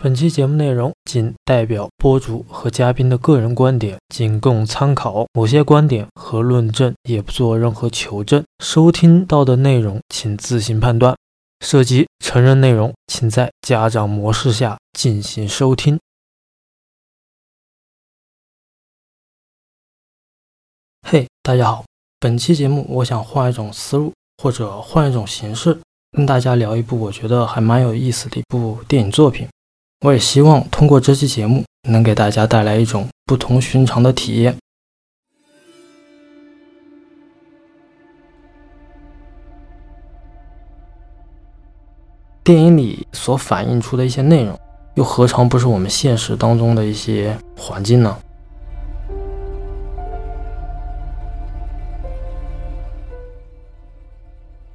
本期节目内容仅代表播主和嘉宾的个人观点，仅供参考。某些观点和论证也不做任何求证。收听到的内容请自行判断。涉及成人内容，请在家长模式下进行收听。嘿，大家好，本期节目我想换一种思路，或者换一种形式，跟大家聊一部我觉得还蛮有意思的一部电影作品。我也希望通过这期节目，能给大家带来一种不同寻常的体验。电影里所反映出的一些内容，又何尝不是我们现实当中的一些环境呢？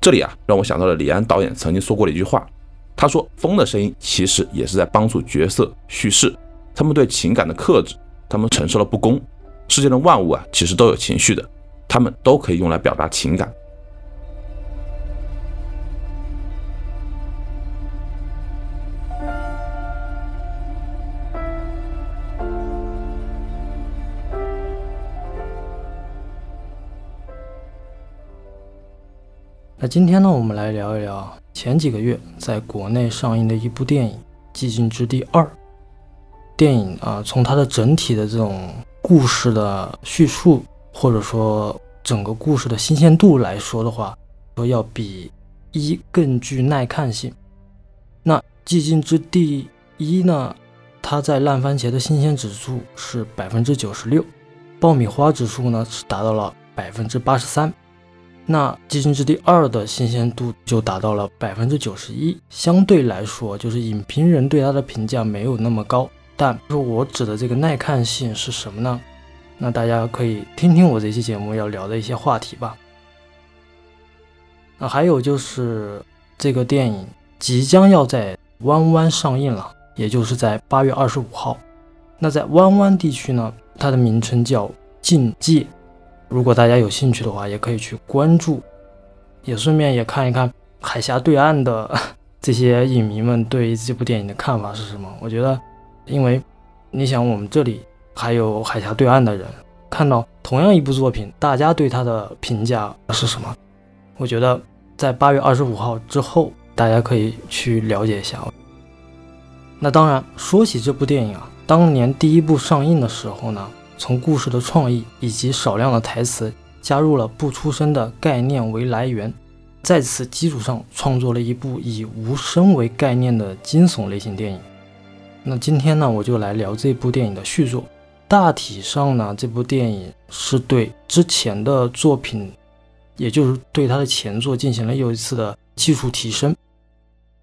这里啊，让我想到了李安导演曾经说过的一句话。他说：“风的声音其实也是在帮助角色叙事，他们对情感的克制，他们承受了不公。世界的万物啊，其实都有情绪的，他们都可以用来表达情感。”那今天呢，我们来聊一聊。前几个月在国内上映的一部电影《寂静之地二》，电影啊，从它的整体的这种故事的叙述，或者说整个故事的新鲜度来说的话，说要比一更具耐看性。那《寂静之地一》呢，它在烂番茄的新鲜指数是百分之九十六，爆米花指数呢是达到了百分之八十三。那《寂静之地二》的新鲜度就达到了百分之九十一，相对来说，就是影评人对它的评价没有那么高。但说我指的这个耐看性是什么呢？那大家可以听听我这期节目要聊的一些话题吧。那还有就是这个电影即将要在湾湾上映了，也就是在八月二十五号。那在湾湾地区呢，它的名称叫《境界》。如果大家有兴趣的话，也可以去关注，也顺便也看一看海峡对岸的这些影迷们对于这部电影的看法是什么。我觉得，因为你想，我们这里还有海峡对岸的人看到同样一部作品，大家对它的评价是什么？我觉得在八月二十五号之后，大家可以去了解一下。那当然，说起这部电影啊，当年第一部上映的时候呢。从故事的创意以及少量的台词，加入了不出声的概念为来源，在此基础上创作了一部以无声为概念的惊悚类型电影。那今天呢，我就来聊这部电影的续作。大体上呢，这部电影是对之前的作品，也就是对它的前作进行了又一次的技术提升。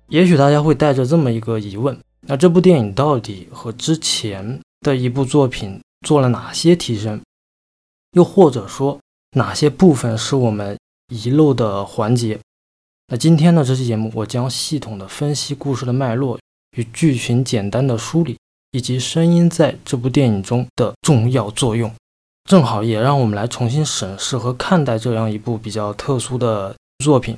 也许大家会带着这么一个疑问：那这部电影到底和之前的一部作品？做了哪些提升？又或者说哪些部分是我们遗漏的环节？那今天呢？这期节目我将系统的分析故事的脉络与剧情简单的梳理，以及声音在这部电影中的重要作用，正好也让我们来重新审视和看待这样一部比较特殊的作品。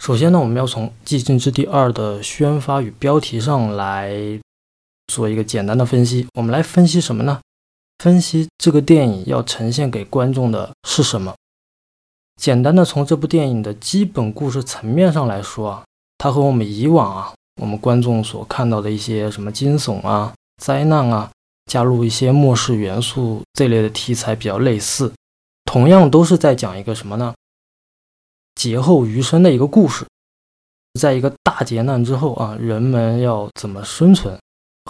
首先呢，我们要从《寂静之地二》的宣发与标题上来做一个简单的分析。我们来分析什么呢？分析这个电影要呈现给观众的是什么？简单的从这部电影的基本故事层面上来说啊，它和我们以往啊，我们观众所看到的一些什么惊悚啊、灾难啊，加入一些末世元素这类的题材比较类似。同样都是在讲一个什么呢？劫后余生的一个故事，在一个大劫难之后啊，人们要怎么生存？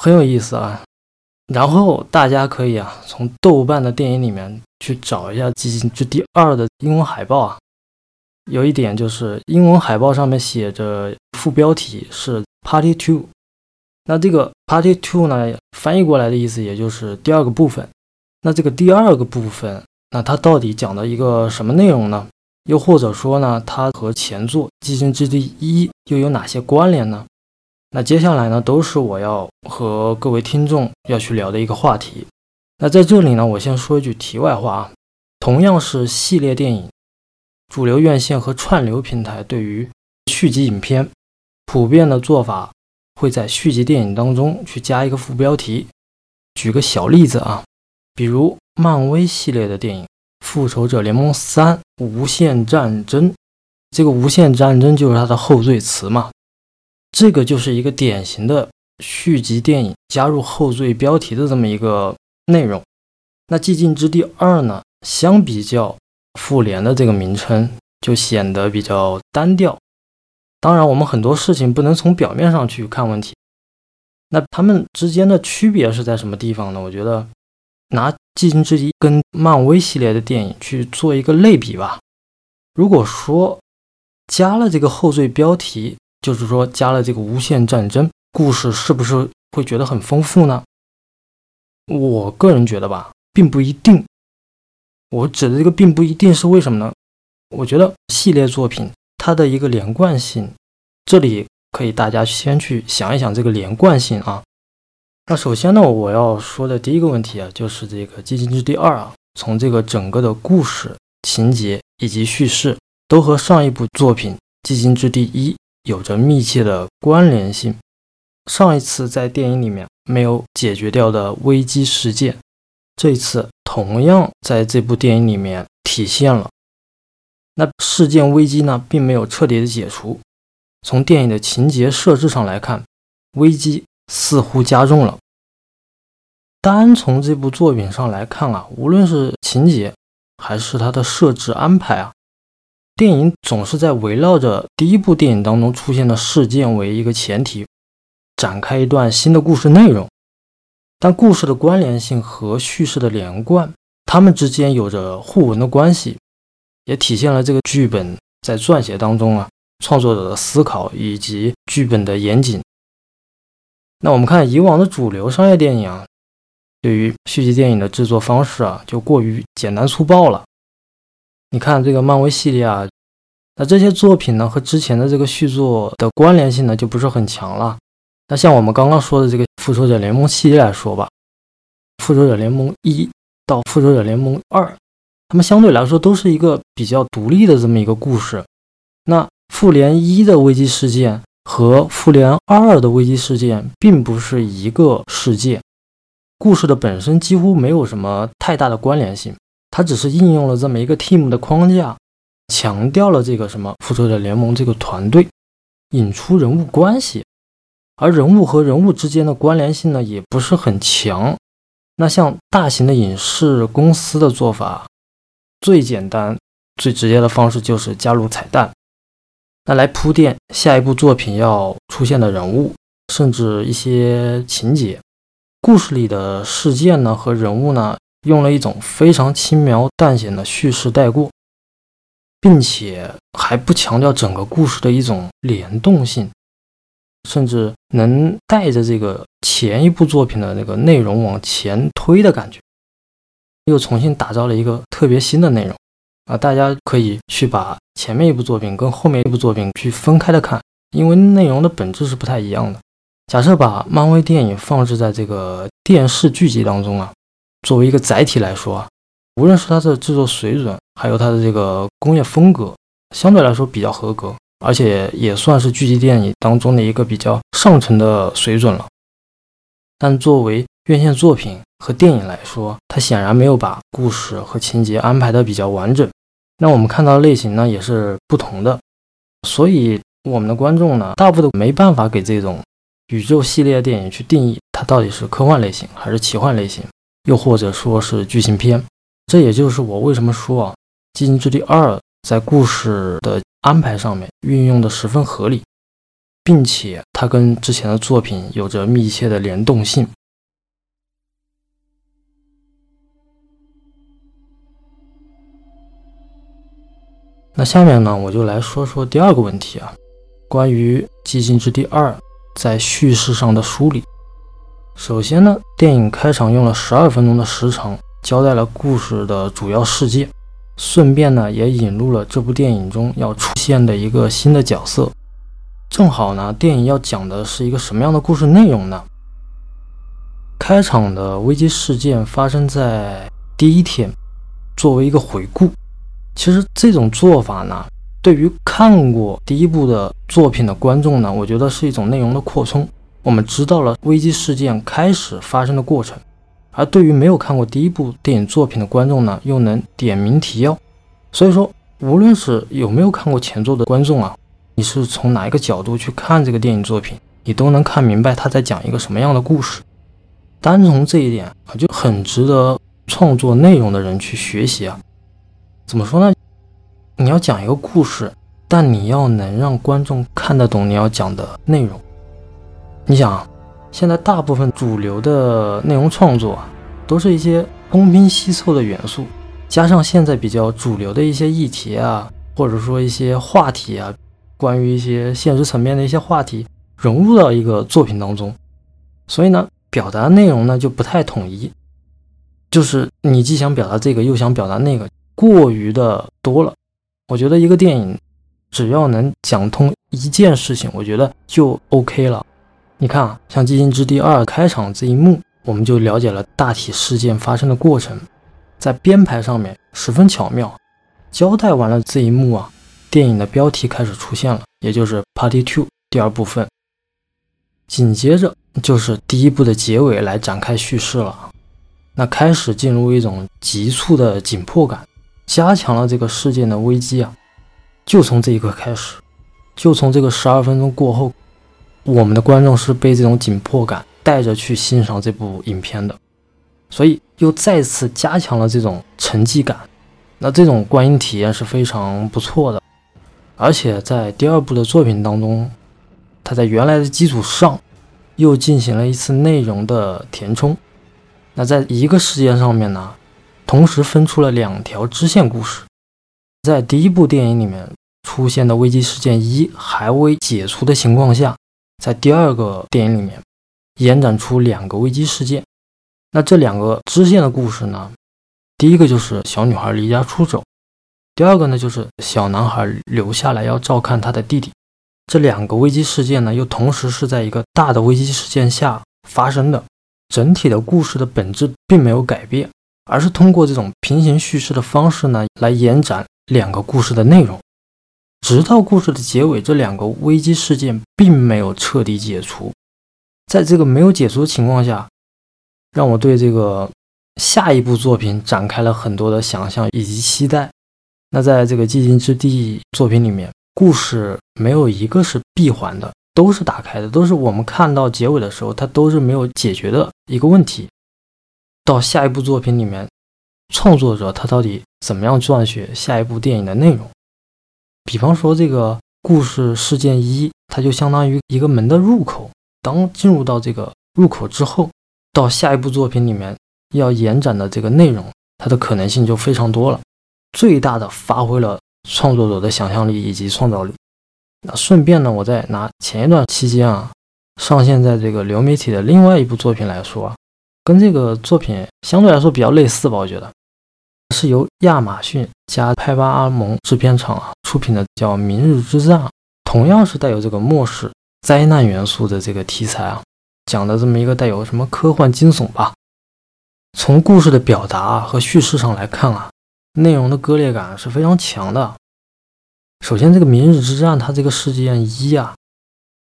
很有意思啊。然后大家可以啊，从豆瓣的电影里面去找一下《寂静之地二》的英文海报啊。有一点就是，英文海报上面写着副标题是 “Party Two”，那这个 “Party Two” 呢，翻译过来的意思也就是第二个部分。那这个第二个部分，那它到底讲的一个什么内容呢？又或者说呢，它和前作《寂静之地一》又有哪些关联呢？那接下来呢，都是我要和各位听众要去聊的一个话题。那在这里呢，我先说一句题外话啊，同样是系列电影，主流院线和串流平台对于续集影片普遍的做法会在续集电影当中去加一个副标题。举个小例子啊，比如漫威系列的电影《复仇者联盟三：无限战争》，这个“无限战争”就是它的后缀词嘛。这个就是一个典型的续集电影加入后缀标题的这么一个内容。那《寂静之地二》呢，相比较复联的这个名称，就显得比较单调。当然，我们很多事情不能从表面上去看问题。那他们之间的区别是在什么地方呢？我觉得拿《寂静之地》跟漫威系列的电影去做一个类比吧。如果说加了这个后缀标题，就是说，加了这个无限战争故事，是不是会觉得很丰富呢？我个人觉得吧，并不一定。我指的这个并不一定是为什么呢？我觉得系列作品它的一个连贯性，这里可以大家先去想一想这个连贯性啊。那首先呢，我要说的第一个问题啊，就是这个《寂静之地二》啊，从这个整个的故事情节以及叙事，都和上一部作品《寂静之地一》。有着密切的关联性。上一次在电影里面没有解决掉的危机事件，这一次同样在这部电影里面体现了。那事件危机呢，并没有彻底的解除。从电影的情节设置上来看，危机似乎加重了。单从这部作品上来看啊，无论是情节还是它的设置安排啊。电影总是在围绕着第一部电影当中出现的事件为一个前提，展开一段新的故事内容。但故事的关联性和叙事的连贯，它们之间有着互文的关系，也体现了这个剧本在撰写当中啊，创作者的思考以及剧本的严谨。那我们看以往的主流商业电影啊，对于续集电影的制作方式啊，就过于简单粗暴了。你看这个漫威系列啊，那这些作品呢和之前的这个续作的关联性呢就不是很强了。那像我们刚刚说的这个复仇者联盟系列来说吧，复仇者联盟一到复仇者联盟二，他们相对来说都是一个比较独立的这么一个故事。那复联一的危机事件和复联二的危机事件并不是一个世界，故事的本身几乎没有什么太大的关联性。它只是应用了这么一个 team 的框架，强调了这个什么复仇者联盟这个团队，引出人物关系，而人物和人物之间的关联性呢也不是很强。那像大型的影视公司的做法，最简单、最直接的方式就是加入彩蛋，那来铺垫下一部作品要出现的人物，甚至一些情节，故事里的事件呢和人物呢。用了一种非常轻描淡写的叙事带过，并且还不强调整个故事的一种联动性，甚至能带着这个前一部作品的那个内容往前推的感觉，又重新打造了一个特别新的内容啊！大家可以去把前面一部作品跟后面一部作品去分开的看，因为内容的本质是不太一样的。假设把漫威电影放置在这个电视剧集当中啊。作为一个载体来说，无论是它的制作水准，还有它的这个工业风格，相对来说比较合格，而且也算是剧集电影当中的一个比较上乘的水准了。但作为院线作品和电影来说，它显然没有把故事和情节安排的比较完整。那我们看到类型呢也是不同的，所以我们的观众呢，大部分没办法给这种宇宙系列电影去定义它到底是科幻类型还是奇幻类型。又或者说是剧情片，这也就是我为什么说啊，《寂静之地二》在故事的安排上面运用的十分合理，并且它跟之前的作品有着密切的联动性。那下面呢，我就来说说第二个问题啊，关于《寂静之地二》在叙事上的梳理。首先呢，电影开场用了十二分钟的时长，交代了故事的主要事件，顺便呢也引入了这部电影中要出现的一个新的角色。正好呢，电影要讲的是一个什么样的故事内容呢？开场的危机事件发生在第一天，作为一个回顾。其实这种做法呢，对于看过第一部的作品的观众呢，我觉得是一种内容的扩充。我们知道了危机事件开始发生的过程，而对于没有看过第一部电影作品的观众呢，又能点名提要。所以说，无论是有没有看过前作的观众啊，你是从哪一个角度去看这个电影作品，你都能看明白他在讲一个什么样的故事。单从这一点啊，就很值得创作内容的人去学习啊。怎么说呢？你要讲一个故事，但你要能让观众看得懂你要讲的内容。你想，现在大部分主流的内容创作，都是一些东拼西凑的元素，加上现在比较主流的一些议题啊，或者说一些话题啊，关于一些现实层面的一些话题，融入到一个作品当中，所以呢，表达内容呢就不太统一，就是你既想表达这个，又想表达那个，过于的多了。我觉得一个电影只要能讲通一件事情，我觉得就 OK 了。你看啊，像《寂静之地二》开场这一幕，我们就了解了大体事件发生的过程，在编排上面十分巧妙。交代完了这一幕啊，电影的标题开始出现了，也就是 Party Two 第二部分。紧接着就是第一部的结尾来展开叙事了，那开始进入一种急促的紧迫感，加强了这个事件的危机啊。就从这一刻开始，就从这个十二分钟过后。我们的观众是被这种紧迫感带着去欣赏这部影片的，所以又再次加强了这种沉寂感。那这种观影体验是非常不错的，而且在第二部的作品当中，它在原来的基础上又进行了一次内容的填充。那在一个事件上面呢，同时分出了两条支线故事，在第一部电影里面出现的危机事件一还未解除的情况下。在第二个电影里面，延展出两个危机事件。那这两个支线的故事呢？第一个就是小女孩离家出走，第二个呢就是小男孩留下来要照看他的弟弟。这两个危机事件呢，又同时是在一个大的危机事件下发生的。整体的故事的本质并没有改变，而是通过这种平行叙事的方式呢，来延展两个故事的内容。直到故事的结尾，这两个危机事件并没有彻底解除。在这个没有解除的情况下，让我对这个下一部作品展开了很多的想象以及期待。那在这个寂静之地作品里面，故事没有一个是闭环的，都是打开的，都是我们看到结尾的时候，它都是没有解决的一个问题。到下一部作品里面，创作者他到底怎么样撰写下一部电影的内容？比方说，这个故事事件一，它就相当于一个门的入口。当进入到这个入口之后，到下一部作品里面要延展的这个内容，它的可能性就非常多了，最大的发挥了创作者的想象力以及创造力。那顺便呢，我再拿前一段期间啊上线在这个流媒体的另外一部作品来说，跟这个作品相对来说比较类似吧，我觉得。是由亚马逊加派巴阿蒙制片厂啊出品的，叫《明日之战》，同样是带有这个末世灾难元素的这个题材啊，讲的这么一个带有什么科幻惊悚吧。从故事的表达和叙事上来看啊，内容的割裂感是非常强的。首先，这个《明日之战》它这个事件一啊，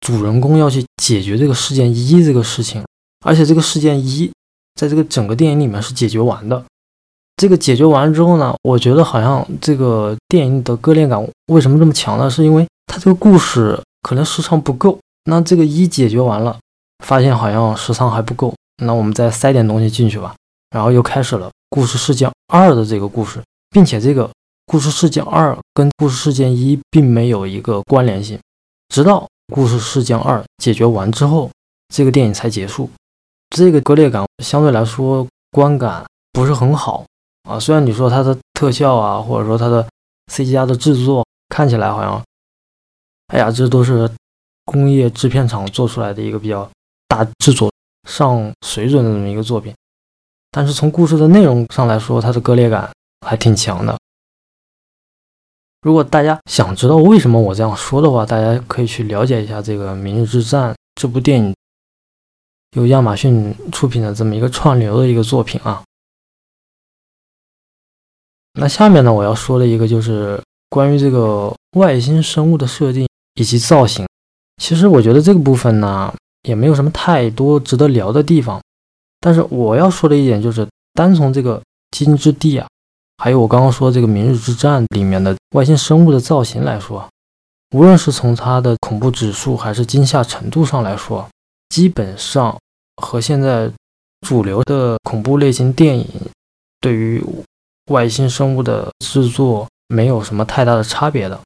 主人公要去解决这个事件一这个事情，而且这个事件一在这个整个电影里面是解决完的。这个解决完之后呢，我觉得好像这个电影的割裂感为什么这么强呢？是因为它这个故事可能时长不够。那这个一解决完了，发现好像时长还不够，那我们再塞点东西进去吧。然后又开始了故事事件二的这个故事，并且这个故事事件二跟故事事件一并没有一个关联性，直到故事事件二解决完之后，这个电影才结束。这个割裂感相对来说观感不是很好。啊，虽然你说它的特效啊，或者说它的 CGI 的制作看起来好像，哎呀，这都是工业制片厂做出来的一个比较大制作上水准的这么一个作品，但是从故事的内容上来说，它的割裂感还挺强的。如果大家想知道为什么我这样说的话，大家可以去了解一下这个《明日之战》这部电影，由亚马逊出品的这么一个串流的一个作品啊。那下面呢，我要说的一个就是关于这个外星生物的设定以及造型。其实我觉得这个部分呢，也没有什么太多值得聊的地方。但是我要说的一点就是，单从这个《寂静之地》啊，还有我刚刚说这个《明日之战》里面的外星生物的造型来说，无论是从它的恐怖指数还是惊吓程度上来说，基本上和现在主流的恐怖类型电影对于外星生物的制作没有什么太大的差别的，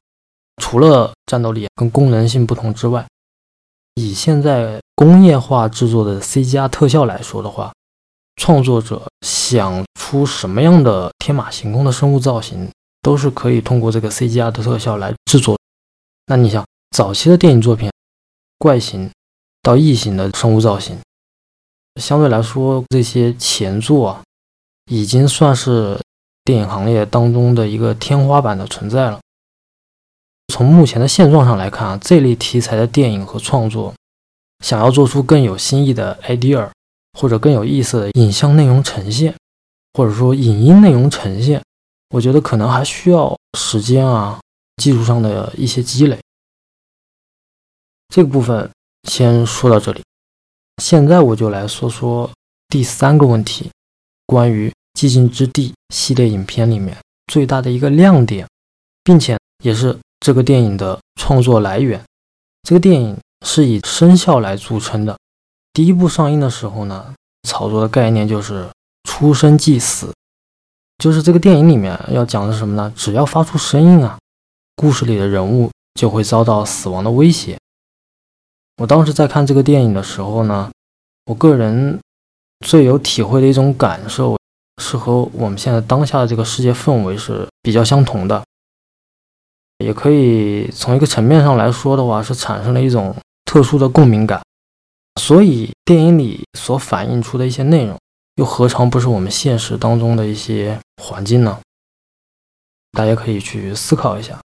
除了战斗力跟功能性不同之外。以现在工业化制作的 CGI 特效来说的话，创作者想出什么样的天马行空的生物造型，都是可以通过这个 CGI 的特效来制作。那你想，早期的电影作品，怪形到异形的生物造型，相对来说，这些前作啊，已经算是电影行业当中的一个天花板的存在了。从目前的现状上来看啊，这类题材的电影和创作，想要做出更有新意的 idea，或者更有意思的影像内容呈现，或者说影音内容呈现，我觉得可能还需要时间啊，技术上的一些积累。这个部分先说到这里，现在我就来说说第三个问题，关于《寂静之地》系列影片里面最大的一个亮点，并且也是。这个电影的创作来源，这个电影是以生肖来著称的。第一部上映的时候呢，炒作的概念就是出生即死，就是这个电影里面要讲的是什么呢？只要发出声音啊，故事里的人物就会遭到死亡的威胁。我当时在看这个电影的时候呢，我个人最有体会的一种感受，是和我们现在当下的这个世界氛围是比较相同的。也可以从一个层面上来说的话，是产生了一种特殊的共鸣感。所以电影里所反映出的一些内容，又何尝不是我们现实当中的一些环境呢？大家可以去思考一下。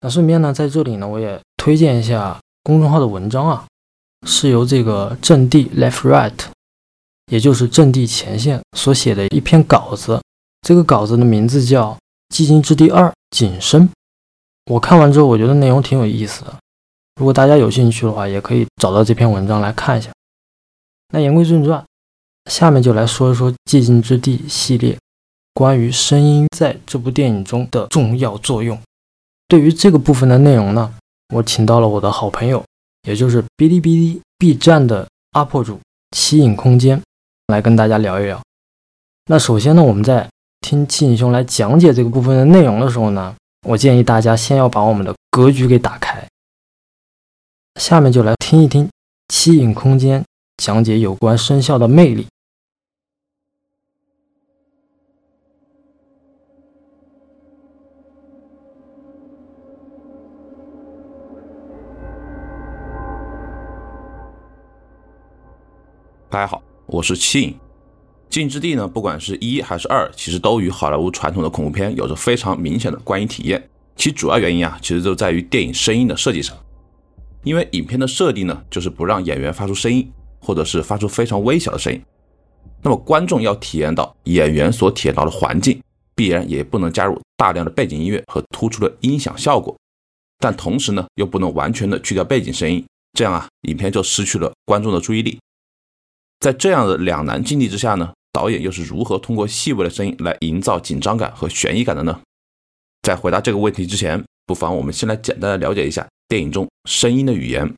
那顺便呢，在这里呢，我也推荐一下公众号的文章啊，是由这个阵地 Left Right，也就是阵地前线所写的一篇稿子。这个稿子的名字叫。寂静之地二景深，我看完之后，我觉得内容挺有意思的。如果大家有兴趣的话，也可以找到这篇文章来看一下。那言归正传，下面就来说一说寂静之地系列关于声音在这部电影中的重要作用。对于这个部分的内容呢，我请到了我的好朋友，也就是哔哩哔哩 B 站的 UP 主七影空间，来跟大家聊一聊。那首先呢，我们在听七影兄来讲解这个部分的内容的时候呢，我建议大家先要把我们的格局给打开。下面就来听一听七影空间讲解有关声效的魅力。大家好，我是七影。《静之地》呢，不管是一还是二，其实都与好莱坞传统的恐怖片有着非常明显的观影体验。其主要原因啊，其实就在于电影声音的设计上。因为影片的设定呢，就是不让演员发出声音，或者是发出非常微小的声音。那么观众要体验到演员所体验到的环境，必然也不能加入大量的背景音乐和突出的音响效果。但同时呢，又不能完全的去掉背景声音，这样啊，影片就失去了观众的注意力。在这样的两难境地之下呢？导演又是如何通过细微的声音来营造紧张感和悬疑感的呢？在回答这个问题之前，不妨我们先来简单的了解一下电影中声音的语言。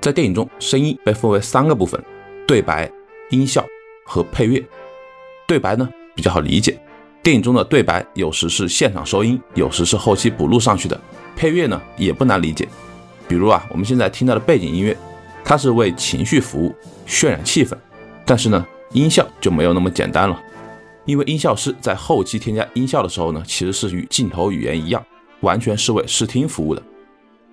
在电影中，声音被分为三个部分：对白、音效和配乐。对白呢比较好理解。电影中的对白有时是现场收音，有时是后期补录上去的。配乐呢也不难理解，比如啊，我们现在听到的背景音乐，它是为情绪服务，渲染气氛。但是呢，音效就没有那么简单了，因为音效师在后期添加音效的时候呢，其实是与镜头语言一样，完全是为视听服务的。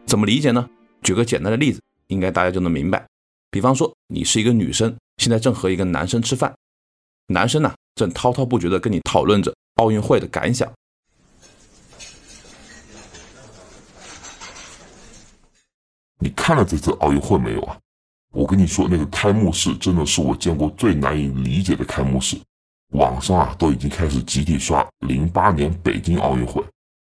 怎么理解呢？举个简单的例子，应该大家就能明白。比方说，你是一个女生，现在正和一个男生吃饭，男生呢正滔滔不绝地跟你讨论着。奥运会的感想。你看了这次奥运会没有啊？我跟你说，那个开幕式真的是我见过最难以理解的开幕式。网上啊都已经开始集体刷零八年北京奥运会，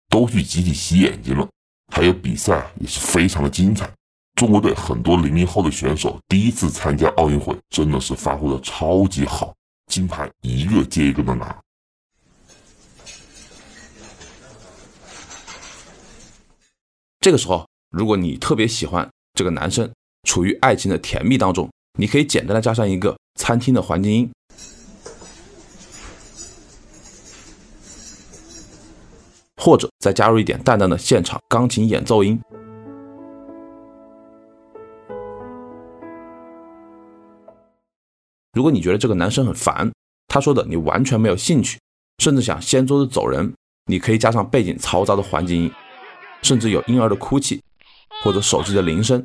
都去集体洗眼睛了。还有比赛也是非常的精彩。中国队很多零零后的选手第一次参加奥运会，真的是发挥的超级好，金牌一个接一个的拿。这个时候，如果你特别喜欢这个男生，处于爱情的甜蜜当中，你可以简单的加上一个餐厅的环境音。或者再加入一点淡淡的现场钢琴演奏音。如果你觉得这个男生很烦，他说的你完全没有兴趣，甚至想掀桌子走人，你可以加上背景嘈杂的环境音，甚至有婴儿的哭泣或者手机的铃声。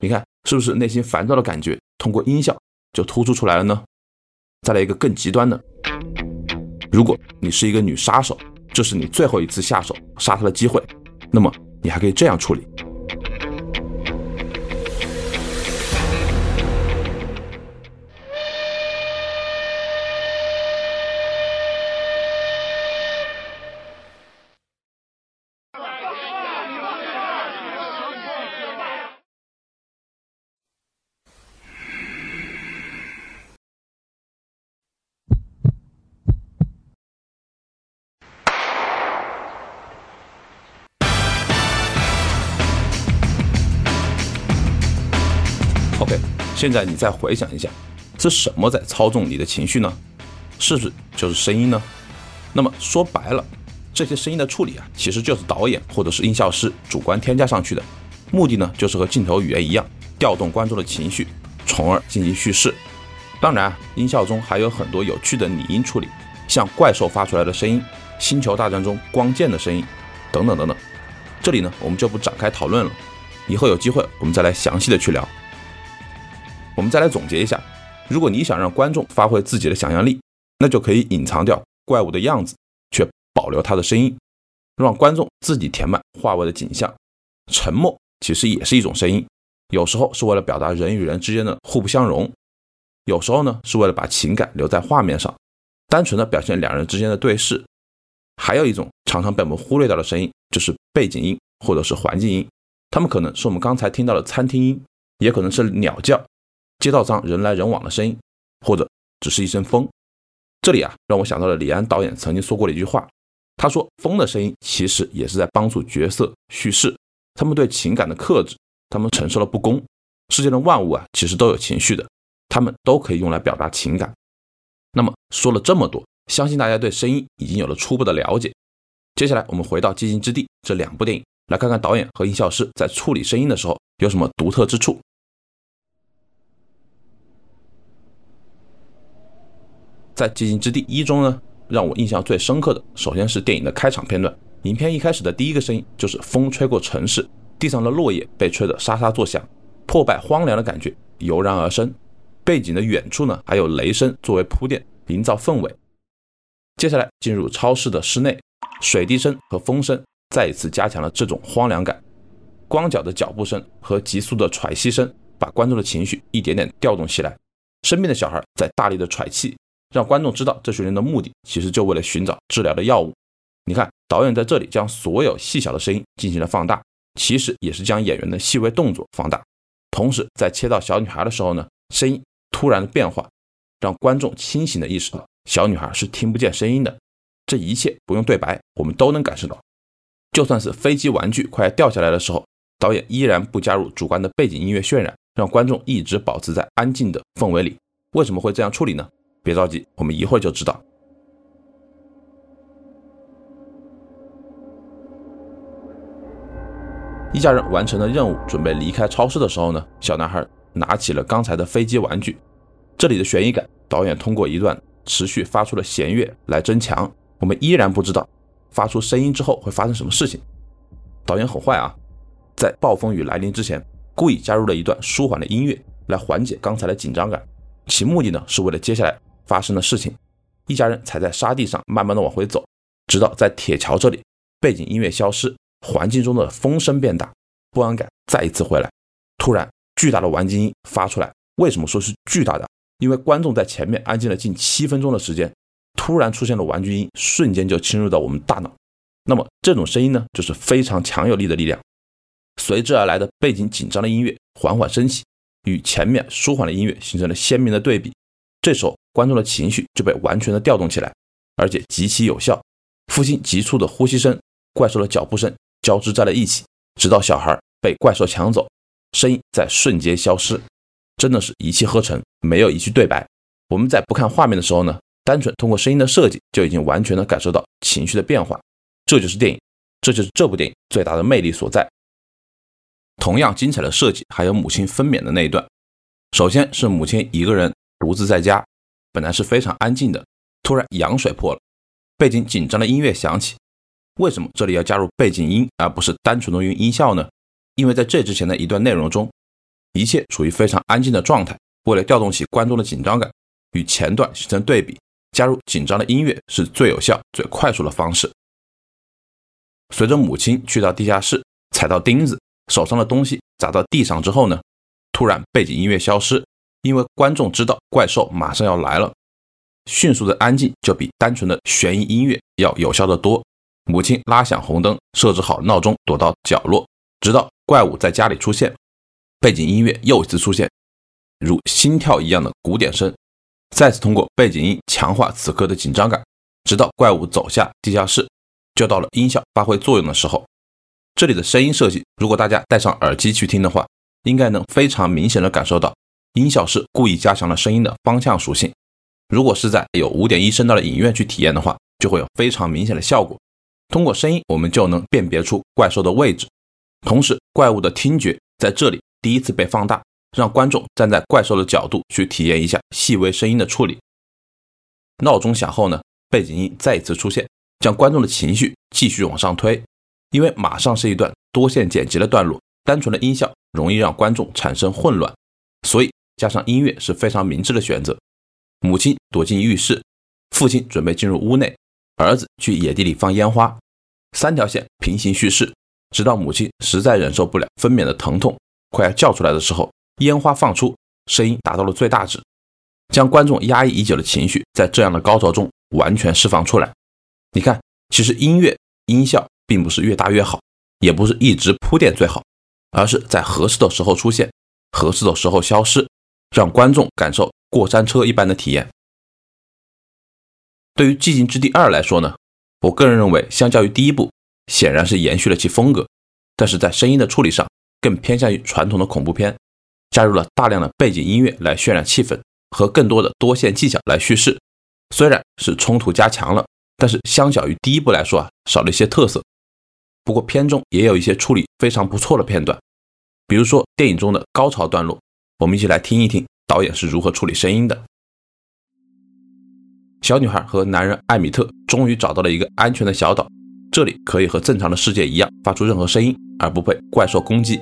你看是不是内心烦躁的感觉通过音效就突出出来了呢？再来一个更极端的，如果你是一个女杀手。这是你最后一次下手杀他的机会，那么你还可以这样处理。现在你再回想一下，是什么在操纵你的情绪呢？是不是就是声音呢？那么说白了，这些声音的处理啊，其实就是导演或者是音效师主观添加上去的，目的呢就是和镜头语言一样，调动观众的情绪，从而进行叙事。当然，音效中还有很多有趣的拟音处理，像怪兽发出来的声音、星球大战中光剑的声音等等等等。这里呢，我们就不展开讨论了，以后有机会我们再来详细的去聊。我们再来总结一下，如果你想让观众发挥自己的想象力，那就可以隐藏掉怪物的样子，却保留它的声音，让观众自己填满画外的景象。沉默其实也是一种声音，有时候是为了表达人与人之间的互不相容，有时候呢是为了把情感留在画面上，单纯的表现两人之间的对视。还有一种常常被我们忽略掉的声音，就是背景音或者是环境音，它们可能是我们刚才听到的餐厅音，也可能是鸟叫。街道上人来人往的声音，或者只是一阵风。这里啊，让我想到了李安导演曾经说过的一句话。他说：“风的声音其实也是在帮助角色叙事，他们对情感的克制，他们承受了不公。世界的万物啊，其实都有情绪的，他们都可以用来表达情感。”那么说了这么多，相信大家对声音已经有了初步的了解。接下来我们回到《寂静之地》这两部电影，来看看导演和音效师在处理声音的时候有什么独特之处。在《寂静之地一》中呢，让我印象最深刻的，首先是电影的开场片段。影片一开始的第一个声音就是风吹过城市，地上的落叶被吹得沙沙作响，破败荒凉的感觉油然而生。背景的远处呢，还有雷声作为铺垫，营造氛围。接下来进入超市的室内，水滴声和风声再一次加强了这种荒凉感。光脚的脚步声和急速的喘息声，把观众的情绪一点点调动起来。生病的小孩在大力的喘气。让观众知道这群人的目的其实就为了寻找治疗的药物。你看，导演在这里将所有细小的声音进行了放大，其实也是将演员的细微动作放大。同时，在切到小女孩的时候呢，声音突然的变化，让观众清醒的意识到小女孩是听不见声音的。这一切不用对白，我们都能感受到。就算是飞机玩具快要掉下来的时候，导演依然不加入主观的背景音乐渲染，让观众一直保持在安静的氛围里。为什么会这样处理呢？别着急，我们一会儿就知道。一家人完成了任务，准备离开超市的时候呢，小男孩拿起了刚才的飞机玩具。这里的悬疑感，导演通过一段持续发出的弦乐来增强。我们依然不知道发出声音之后会发生什么事情。导演很坏啊，在暴风雨来临之前，故意加入了一段舒缓的音乐来缓解刚才的紧张感，其目的呢是为了接下来。发生的事情，一家人踩在沙地上，慢慢的往回走，直到在铁桥这里，背景音乐消失，环境中的风声变大，不安感再一次回来。突然，巨大的玩具音发出来。为什么说是巨大的？因为观众在前面安静了近七分钟的时间，突然出现了玩具音，瞬间就侵入到我们大脑。那么这种声音呢，就是非常强有力的力量。随之而来的背景紧张的音乐缓缓升起，与前面舒缓的音乐形成了鲜明的对比。这时候观众的情绪就被完全的调动起来，而且极其有效。父亲急促的呼吸声、怪兽的脚步声交织在了一起，直到小孩被怪兽抢走，声音在瞬间消失。真的是一气呵成，没有一句对白。我们在不看画面的时候呢，单纯通过声音的设计就已经完全的感受到情绪的变化。这就是电影，这就是这部电影最大的魅力所在。同样精彩的设计还有母亲分娩的那一段。首先是母亲一个人独自在家，本来是非常安静的，突然羊水破了，背景紧张的音乐响起。为什么这里要加入背景音而不是单纯的用音效呢？因为在这之前的一段内容中，一切处于非常安静的状态。为了调动起观众的紧张感，与前段形成对比，加入紧张的音乐是最有效、最快速的方式。随着母亲去到地下室，踩到钉子。手上的东西砸到地上之后呢，突然背景音乐消失，因为观众知道怪兽马上要来了，迅速的安静就比单纯的悬疑音乐要有效的多。母亲拉响红灯，设置好闹钟，躲到角落，直到怪物在家里出现，背景音乐又一次出现，如心跳一样的鼓点声，再次通过背景音强化此刻的紧张感，直到怪物走下地下室，就到了音效发挥作用的时候。这里的声音设计，如果大家戴上耳机去听的话，应该能非常明显的感受到，音效是故意加强了声音的方向属性。如果是在有五点一声道的影院去体验的话，就会有非常明显的效果。通过声音，我们就能辨别出怪兽的位置，同时怪物的听觉在这里第一次被放大，让观众站在怪兽的角度去体验一下细微声音的处理。闹钟响后呢，背景音再一次出现，将观众的情绪继续往上推。因为马上是一段多线剪辑的段落，单纯的音效容易让观众产生混乱，所以加上音乐是非常明智的选择。母亲躲进浴室，父亲准备进入屋内，儿子去野地里放烟花，三条线平行叙事，直到母亲实在忍受不了分娩的疼痛，快要叫出来的时候，烟花放出，声音达到了最大值，将观众压抑已久的情绪在这样的高潮中完全释放出来。你看，其实音乐音效。并不是越大越好，也不是一直铺垫最好，而是在合适的时候出现，合适的时候消失，让观众感受过山车一般的体验。对于《寂静之地二》来说呢，我个人认为，相较于第一部，显然是延续了其风格，但是在声音的处理上，更偏向于传统的恐怖片，加入了大量的背景音乐来渲染气氛，和更多的多线技巧来叙事。虽然是冲突加强了，但是相较于第一部来说啊，少了一些特色。不过片中也有一些处理非常不错的片段，比如说电影中的高潮段落，我们一起来听一听导演是如何处理声音的。小女孩和男人艾米特终于找到了一个安全的小岛，这里可以和正常的世界一样发出任何声音而不被怪兽攻击。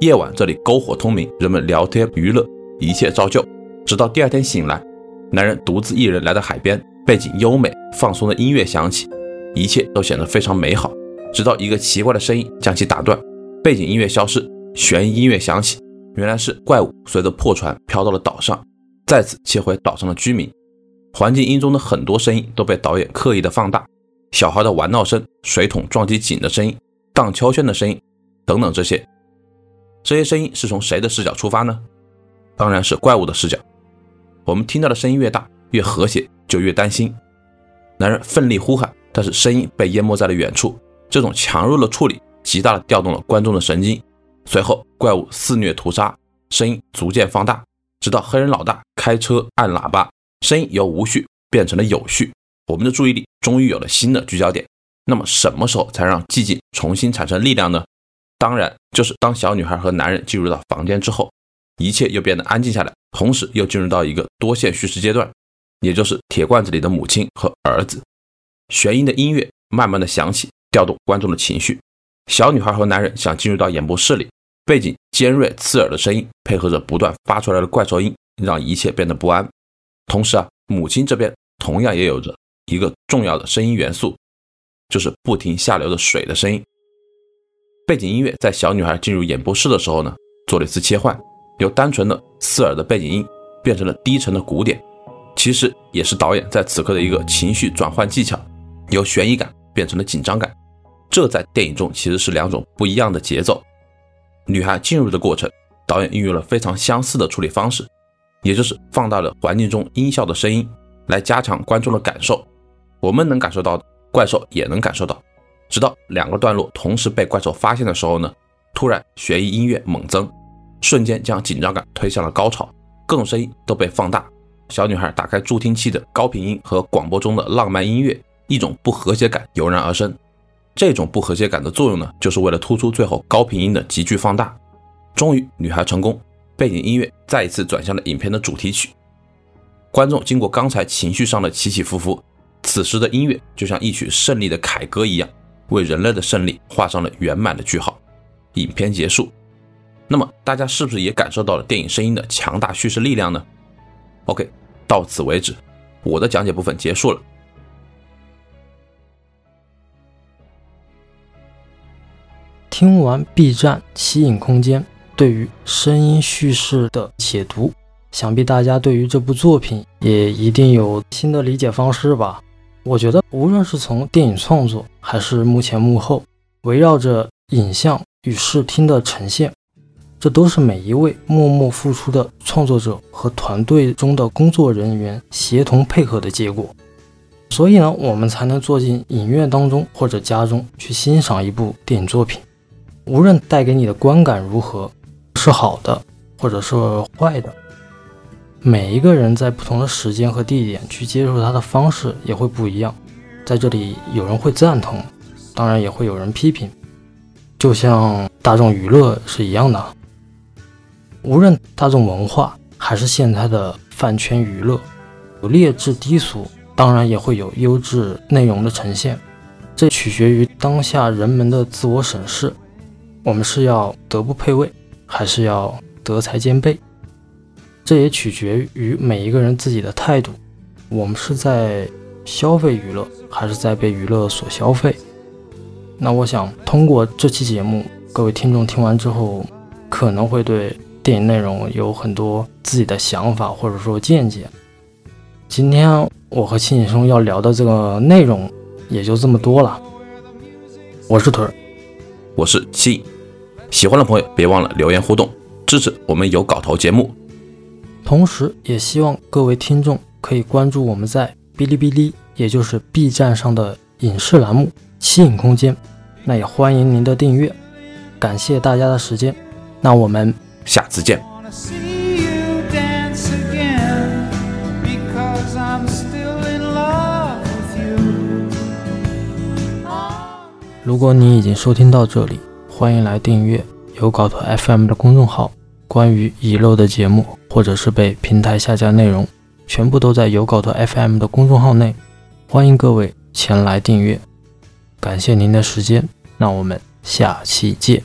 夜晚这里篝火通明，人们聊天娱乐，一切照旧。直到第二天醒来，男人独自一人来到海边，背景优美放松的音乐响起，一切都显得非常美好。直到一个奇怪的声音将其打断，背景音乐消失，悬疑音乐响起，原来是怪物随着破船飘到了岛上，再次切回岛上的居民。环境音中的很多声音都被导演刻意的放大，小孩的玩闹声、水桶撞击井的声音、荡秋千的声音等等，这些这些声音是从谁的视角出发呢？当然是怪物的视角。我们听到的声音越大，越和谐，就越担心。男人奋力呼喊，但是声音被淹没在了远处。这种强弱的处理，极大的调动了观众的神经。随后，怪物肆虐屠杀，声音逐渐放大，直到黑人老大开车按喇叭，声音由无序变成了有序。我们的注意力终于有了新的聚焦点。那么，什么时候才让寂静重新产生力量呢？当然，就是当小女孩和男人进入到房间之后，一切又变得安静下来，同时又进入到一个多线叙事阶段，也就是铁罐子里的母亲和儿子。悬疑的音乐慢慢的响起。调动观众的情绪，小女孩和男人想进入到演播室里，背景尖锐刺耳的声音配合着不断发出来的怪兽音，让一切变得不安。同时啊，母亲这边同样也有着一个重要的声音元素，就是不停下流的水的声音。背景音乐在小女孩进入演播室的时候呢，做了一次切换，由单纯的刺耳的背景音变成了低沉的鼓点，其实也是导演在此刻的一个情绪转换技巧，由悬疑感变成了紧张感。这在电影中其实是两种不一样的节奏。女孩进入的过程，导演运用了非常相似的处理方式，也就是放大了环境中音效的声音，来加强观众的感受。我们能感受到的，怪兽也能感受到。直到两个段落同时被怪兽发现的时候呢，突然悬疑音乐猛增，瞬间将紧张感推向了高潮，各种声音都被放大。小女孩打开助听器的高频音和广播中的浪漫音乐，一种不和谐感油然而生。这种不和谐感的作用呢，就是为了突出最后高频音的急剧放大。终于，女孩成功，背景音乐再一次转向了影片的主题曲。观众经过刚才情绪上的起起伏伏，此时的音乐就像一曲胜利的凯歌一样。为人类的胜利画上了圆满的句号，影片结束。那么大家是不是也感受到了电影声音的强大叙事力量呢？OK，到此为止，我的讲解部分结束了。听完 B 站奇影空间对于声音叙事的解读，想必大家对于这部作品也一定有新的理解方式吧。我觉得，无论是从电影创作，还是幕前幕后，围绕着影像与视听的呈现，这都是每一位默默付出的创作者和团队中的工作人员协同配合的结果。所以呢，我们才能坐进影院当中或者家中去欣赏一部电影作品，无论带给你的观感如何，是好的，或者是坏的。每一个人在不同的时间和地点去接受它的方式也会不一样，在这里有人会赞同，当然也会有人批评，就像大众娱乐是一样的。无论大众文化还是现在的饭圈娱乐，有劣质低俗，当然也会有优质内容的呈现，这取决于当下人们的自我审视，我们是要德不配位，还是要德才兼备？这也取决于每一个人自己的态度。我们是在消费娱乐，还是在被娱乐所消费？那我想通过这期节目，各位听众听完之后，可能会对电影内容有很多自己的想法或者说见解。今天我和青井兄要聊的这个内容也就这么多了。我是腿儿，我是七，喜欢的朋友别忘了留言互动，支持我们有搞头节目。同时，也希望各位听众可以关注我们在哔哩哔哩，也就是 B 站上的影视栏目“七影空间”。那也欢迎您的订阅。感谢大家的时间，那我们下次见。如果你已经收听到这里，欢迎来订阅有稿头 FM 的公众号。关于遗漏的节目，或者是被平台下架内容，全部都在有稿头 FM 的公众号内，欢迎各位前来订阅。感谢您的时间，那我们下期见。